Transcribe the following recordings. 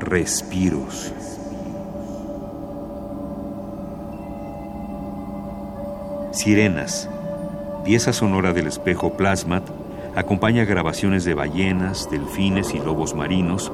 Respiros. Sirenas, pieza sonora del espejo Plasmat, acompaña grabaciones de ballenas, delfines y lobos marinos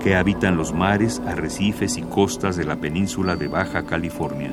que habitan los mares, arrecifes y costas de la península de Baja California.